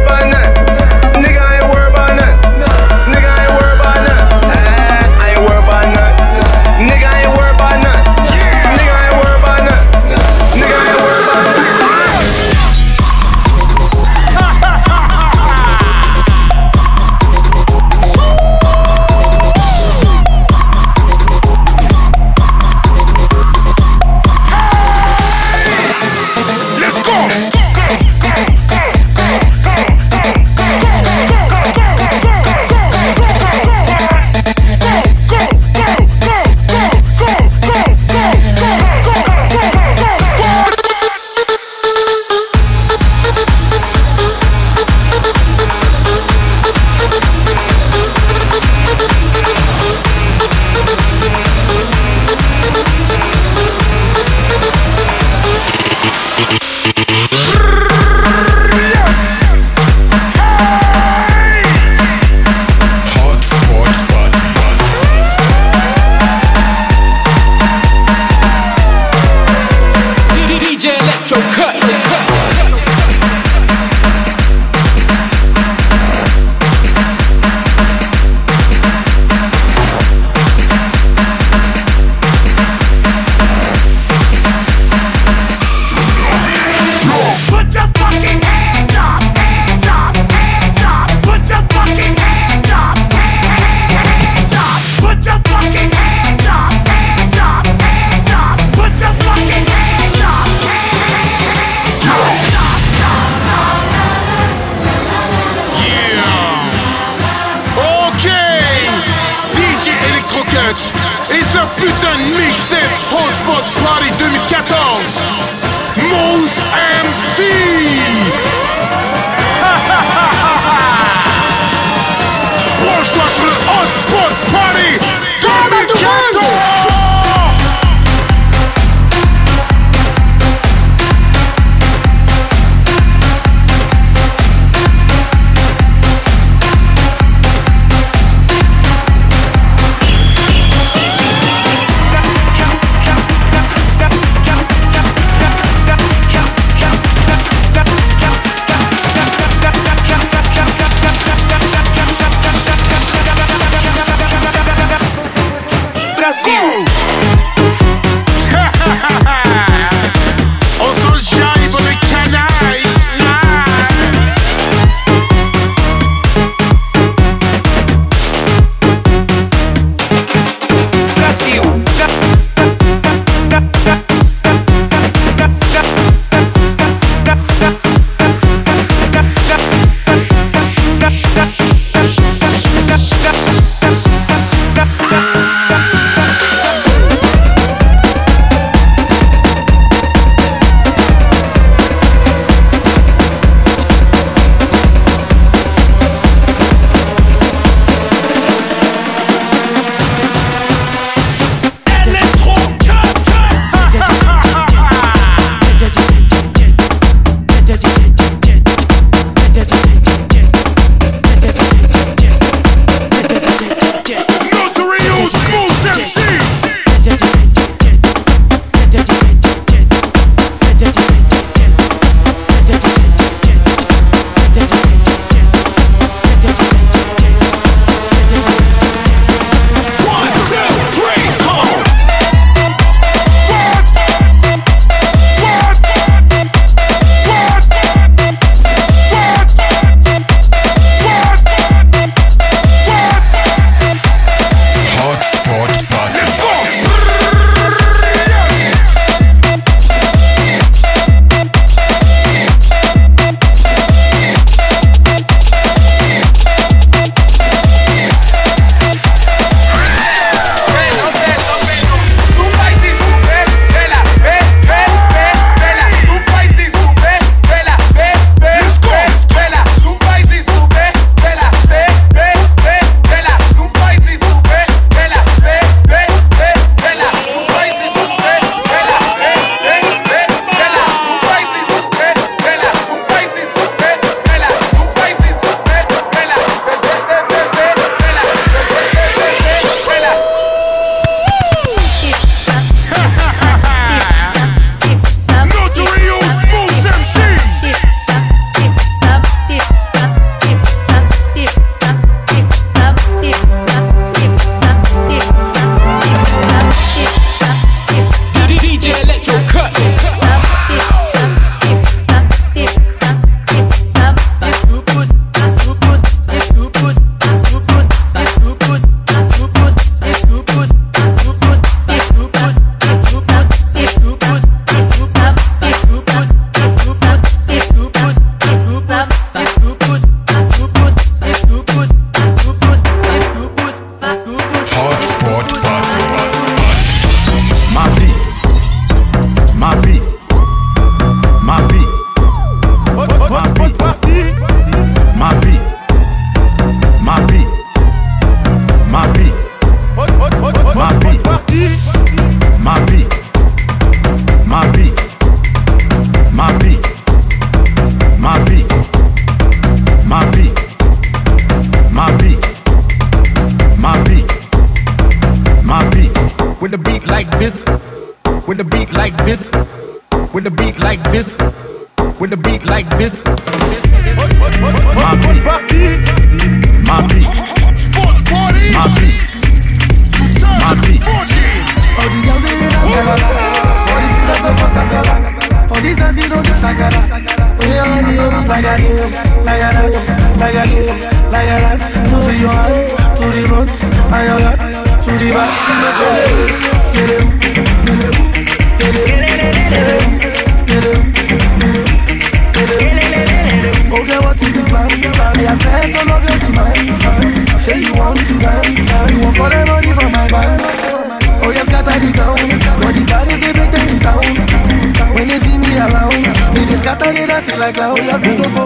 scatter they dance like clown. You have to go.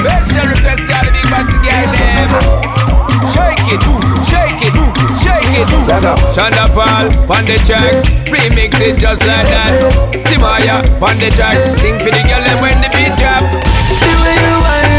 Special request to all the big bad them. Shake it, shake it, shake it. Shonda Paul, on the track, remix it just like that. Timaya, on the track, sing for the girl when the beat drop. The way you whine,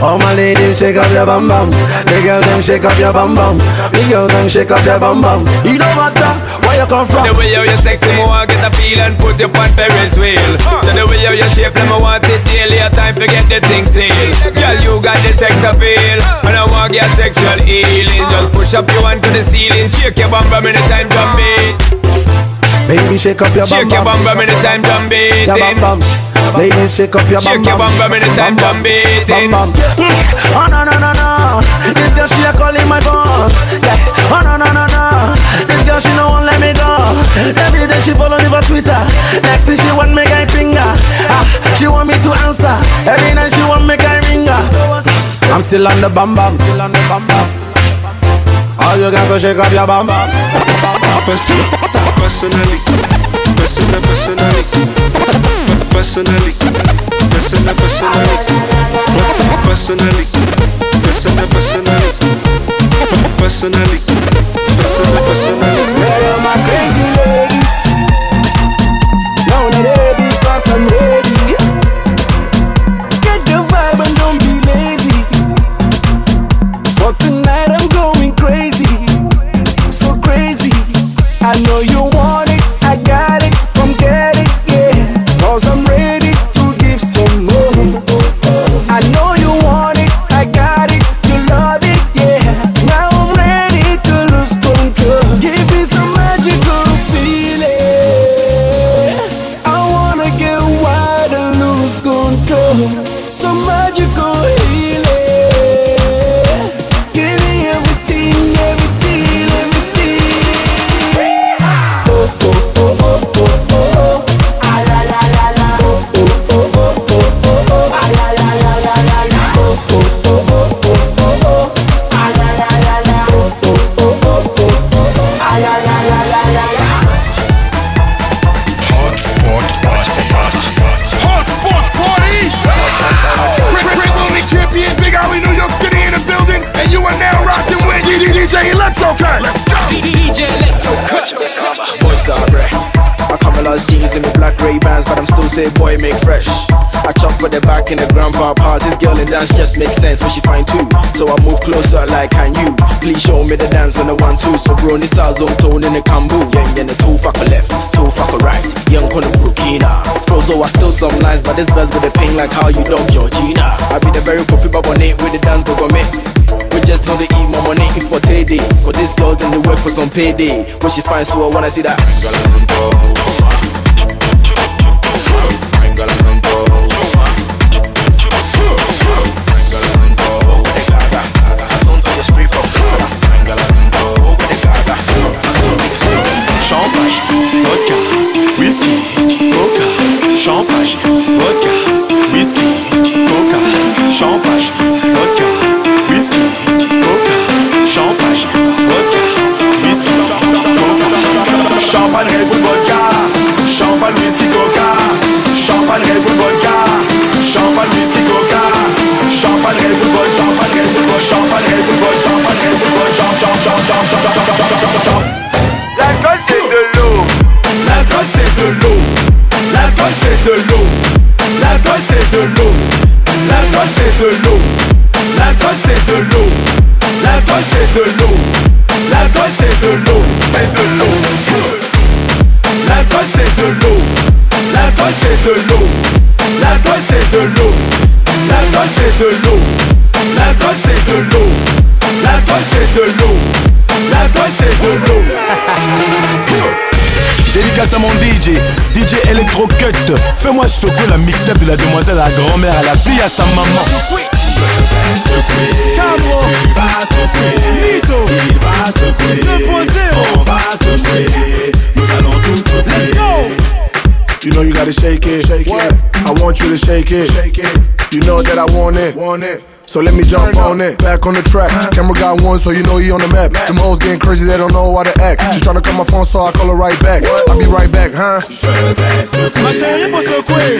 All my ladies shake up your bum bum. The girl them shake up your bum bum. The girl them shake up your bum bum. It don't matter where you come from. The way how you sexy, me want get a feel and put you on Ferris wheel. So the way how you shape, me want it daily. A time to get the thing sealed. Girl, you got the sex appeal, and I want your sexual healing. Just push up your hand to the ceiling, shake your bum bum time drum beat. Baby shake up your bum Shake your bum bum anytime drum beating. Your bum bum. Ladies shake up your bum Shake your bum bum anytime drum beating. Bum bum. Oh no no no no, this girl she a calling my phone. Yeah. Oh no no no no, this girl she no won't let me go. Every day she follow me for Twitter. Next thing she want me guy finger. Ah, she want me to answer. Every night she want me guy ringer. I'm still on the bum bum. Still on the bum bum. All you got to shake up your bum bum. Personally, personally, personally, personally, personally, personally, personally, personally, personally, personally, personally, personally. Where are my crazy ladies? Now that they because I'm ready. You Chop the back in the grandpa house This girl in dance just makes sense when she find two. So I move closer like can you Please show me the dance on the one two. So bro this our zone tone in the cambu. Yang in the two fucker left, two fucker right. Young on the Burkina Trozo I still some lines But this verse with the pain like how you dog Georgina. I be the very coffee bubonate with the dance go go me we just know they eat more money for payday. Cause these girls then they work for some payday. When she finds so I wanna see that. Champagne, c'est de l'eau. L'alcool c'est de l'eau. L'alcool c'est de l'eau. L'alcool c'est de l'eau. C'est de l'eau. L'alcool c'est de l'eau. L'alcool c'est de l'eau. L'alcool c'est de l'eau. L'alcool c'est de l'eau. L'alcool c'est de l'eau. L'alcool c'est de l'eau. Dédicace à mon DJ, DJ Electro Cut. Fais-moi secouer la mixtape de la demoiselle à la grand-mère, à la fille, à sa maman. Cabro, il va secouer, Nito, il va secouer, 2.0, on va secouer, nous allons tous secouer. Let's go! You know you gotta shake it, shake it. I want you to shake it, shake it. You know that I want it, want it. So let me jump on it, back on the track. Camera got one, so you know he on the map. Them hoes getting crazy, they don't know how to act. She tryna call my phone, so I call her right back. I'll be right back, huh? Ma chérie, faut secouer.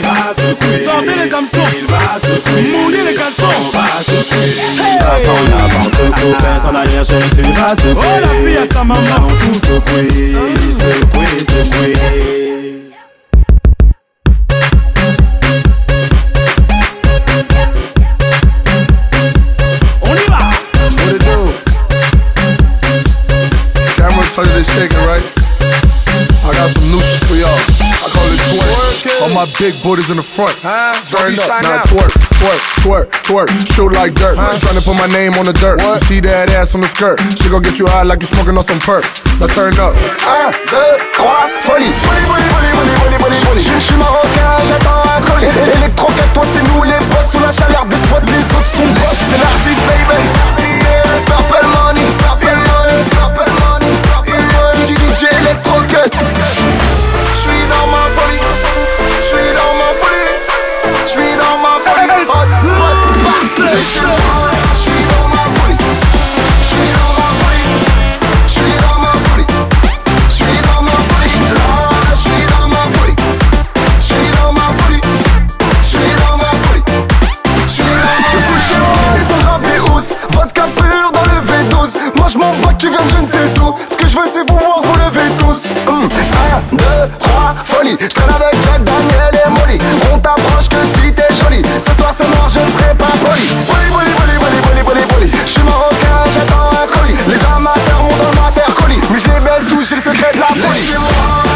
Sortez les hameçons. Mouillez les caleçons. Hey! En avant, secoue, fais en arrière, chérie, tu vas secouer. Oh, la fille à sa maman. Nous allons tous secouer, secouer, secouer. Tell you they shaking, right? I got some new shit for y'all. I call it twerk. All my big booties in the front. Turn be up, now twerk, twerk, twerk, twerk. Shoot like dirt. She tryna put my name on the dirt. You see that ass on the skirt. She gon' get you high like you smoking on some perk. Now turn up. 1, 2, 3, folie. Folie, folie, folie, folie, folie, folie, folie. Je suis marocain, j'attends un colis. Électroquette, toi c'est nous les boss. Sous la chaleur des spots, les autres sont boss. C'est l'artiste, baby. Purple money, purple money, purple money, money. DJ Electrocut. J'suis dans ma folie. J'suis dans ma folie. J'suis dans ma folie. Hot party. Dans le V12. Moi j'm'en bats que tu viens je ne sais où. Ce que je veux c'est vous voir vous lever tous. 1, 2, 3, folie. J'traîne avec Jack Daniel et Molly. On t'approche que si t'es jolie. Ce soir c'est noir, je ne serai pas poli. Poli, poli, poli, poli, poli, poli, poli. J'suis marocain, j'attends un colis. Les amateurs montent dans ma terre colis. Mais je les baisse tous, j'ai le secret de la folie.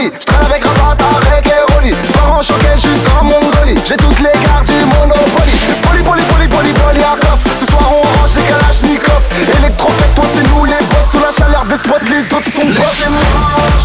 Folie. J'traîne avec Rabat, avec Eroli. Pars en choquet jusqu'en Mongolie. J'ai toutes les cartes du Monopoly. Poli, poli, poli, poli, poli, coffre. Ce soir, on range des Kalachnikov. Électropète, toi, c'est nous les boss. Sous la chaleur des spots, les autres sont boss.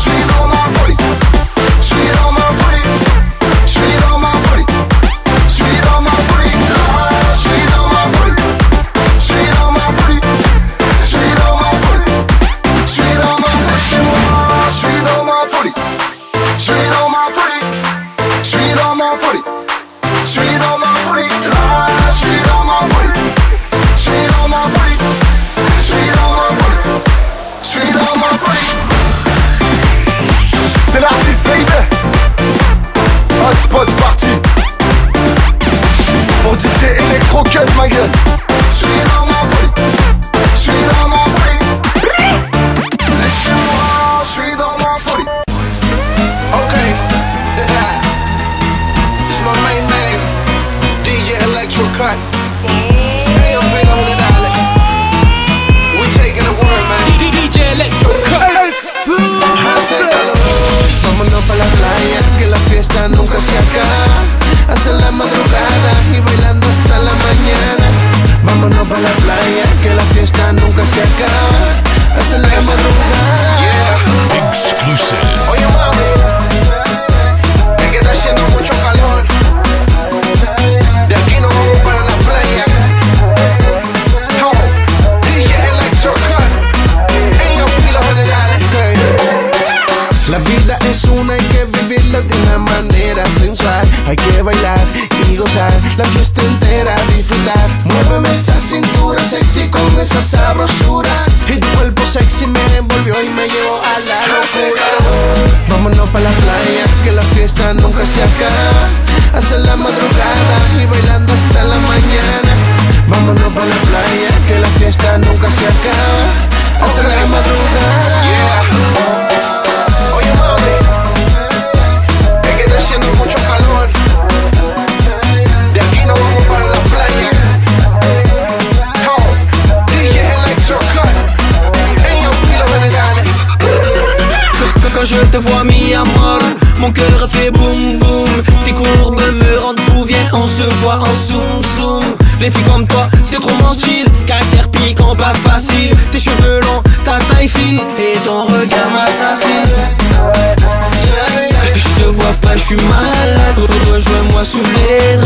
assumir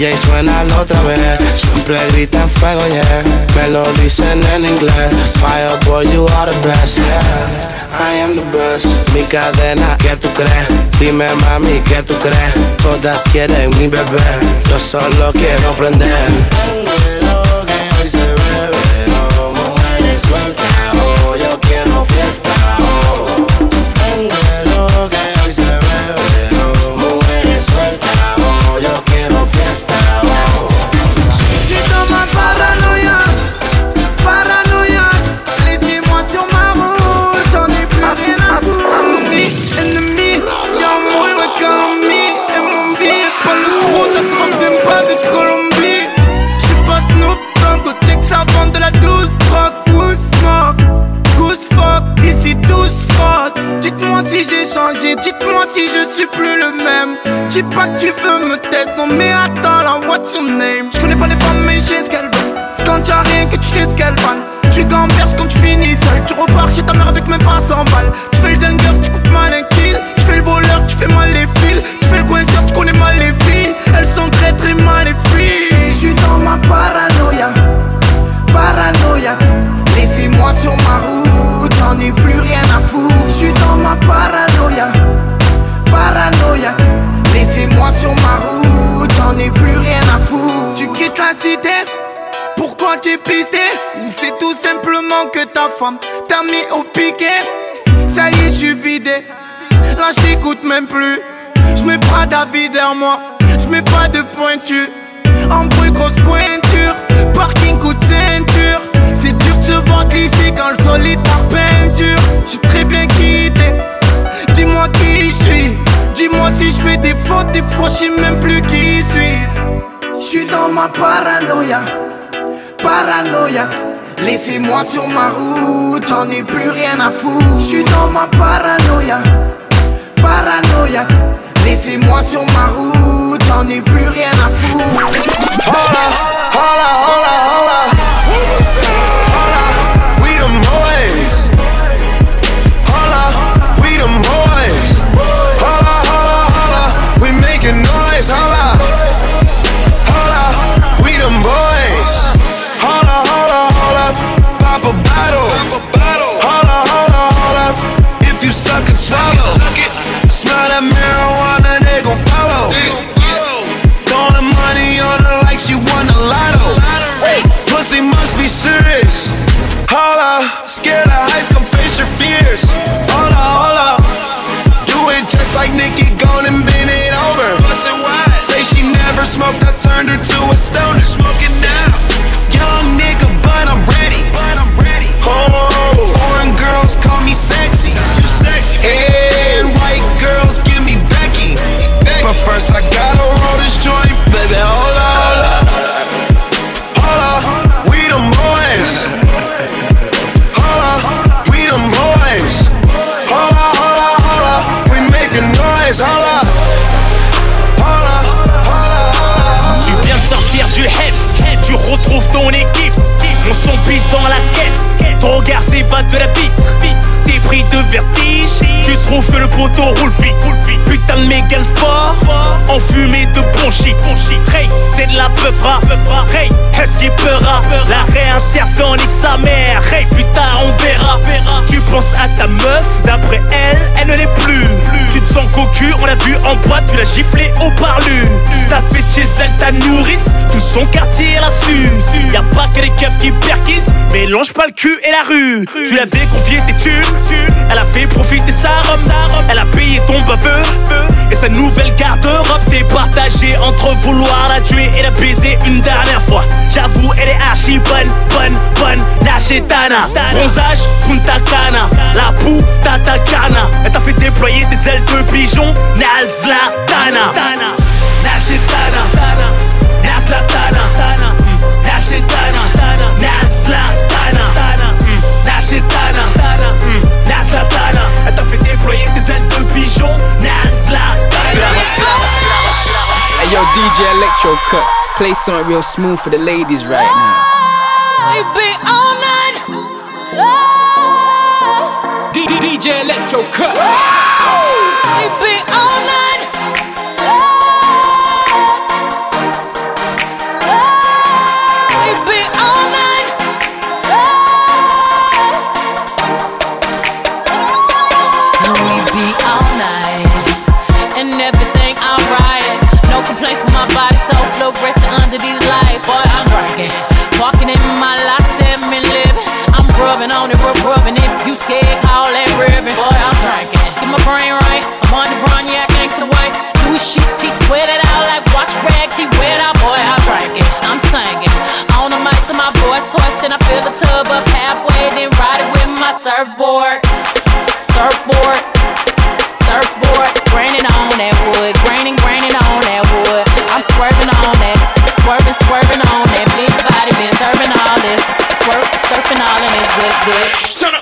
DJ suena otra vez. Siempre gritan fuego yeah. Me lo dicen en inglés. Fire boy you are the best. Yeah. I am the best. Mi cadena, ¿qué tú crees? Dime mami, ¿qué tú crees? Todas quieren mi bebé. Yo solo quiero prender. Yo quiero fiesta, oh. lo que suis plus le même. Dis pas que tu veux me tester, non mais attends là, what's your name? Je connais pas les femmes mais je sais ce qu'elles veulent. C'est quand t'as rien que tu sais ce qu'elles valent. Tu gamberges quand tu finis seul, tu repars chez ta mère avec même pas 100 balles. Tu fais le dingueur, tu coupes mal un kill. Tu fais le voleur, tu fais mal les fils. Tu fais le coinceur, tu connais mal les filles. Elles sont très très mal les filles. Je suis dans ma paranoïa, paranoïaque. Laissez-moi sur ma route, j'en ai plus rien à foutre. Je suis dans ma paranoïa, paranoïaque. Laissez-moi sur ma route, j'en ai plus rien à foutre. Tu quittes la cité, pourquoi t'es pisté? C'est tout simplement que ta femme t'a mis au piquet Ça y est, je suis vidé. Là, je t'écoute même plus. Je mets pas d'avis derrière moi, je mets pas de pointure. En bruit, grosse pointure, parking coup de ceinture. C'est dur de se voir glisser quand le sol est peinture. J'ai très bien quitté. Dis-moi si je fais des fautes, des fois je sais même plus qui suis. Je suis dans ma paranoïa, paranoïaque. Laissez-moi sur ma route, j'en ai plus rien à foutre. Je suis dans ma paranoïa, paranoïaque. Laissez-moi sur ma route, j'en ai plus rien à foutre. Hola, hola, hola. Hola, this hoe turned her to ton regard s'évade de la vitre. De vertige, tu trouves que le poteau roule vite. Putain de Megan Sport, enfumé de bon shit. Hey, c'est de la peufra. Hey, est-ce qu'il peura La réinsertion nique sa mère. Hey, plus tard on verra. Tu penses à ta meuf, d'après elle, elle ne l'est plus. Tu te sens cocu, on l'a vu en boîte, tu l'as giflé au parlu. T'as fait chez elle ta nourrice, tout son quartier l'a su. Y'a pas que les keufs qui perquissent, mélange pas le cul et la rue. Tu l'avais confié tes thunes, elle a fait profiter sa robe. Elle a payé ton baveux et sa nouvelle garde-robe. T'es partagé entre vouloir la tuer et la baiser une dernière fois. J'avoue, elle est archi bonne, bonne, bonne, la. Bronzage, Punta Cana, la pou, tata cana. Elle t'a fait déployer des ailes de pigeon, Nazlatana. La chetana, Nazlatana. La наши тайна, тайна mm. Нашла тайна Это фидей проект из Альдой Пижон Нашла тайна Hey yo DJ Electro Cut Play something real smooth for the ladies right now. Oh, I all night. Oh. DJ Electro Cut oh, under these lights. Boy, I'm drinking. Walking in my life, seven living. I'm rubbing on it, rub rubbing. If you scared, call that ribbon. Boy, I'm drinking. Get my brain right. I'm on the brown, yeah, gangsta wife. Do his shit, he sweat it out like wash rags. He wet out, boy, I'm drinking. I'm singing. On the mic to my voice hoist, and I fill the tub up halfway, then ride it with my surfboard. Surfboard. Surfboard. Graining on that wood. Graining, graining on that wood. I'm swerving on that. surfing island is good, good.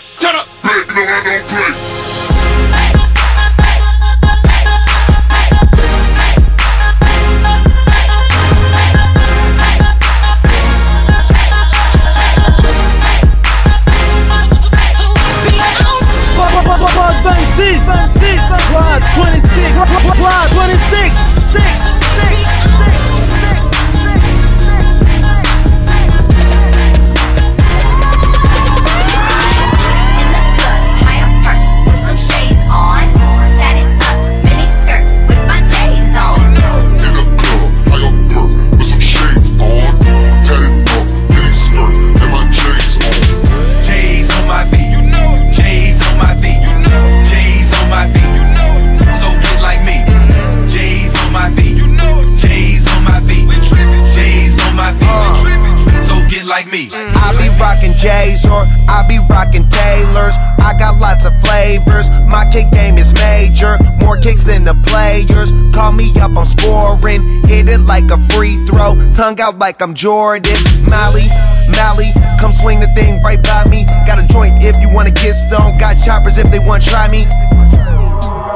favors. My kick game is major, more kicks than the players. Call me up, I'm scoring. Hit it like a free throw, tongue out like I'm Jordan. Molly, Molly, come swing the thing right by me. Got a joint if you wanna get stoned. Got choppers if they wanna try me.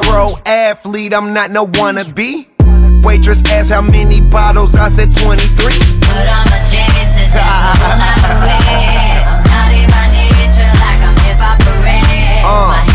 Pro athlete, I'm not no wannabe. Waitress asked how many bottles, I said 23. Put on my Jesus, that's my. I'm not in my nature like I'm hip hop parade. Uh.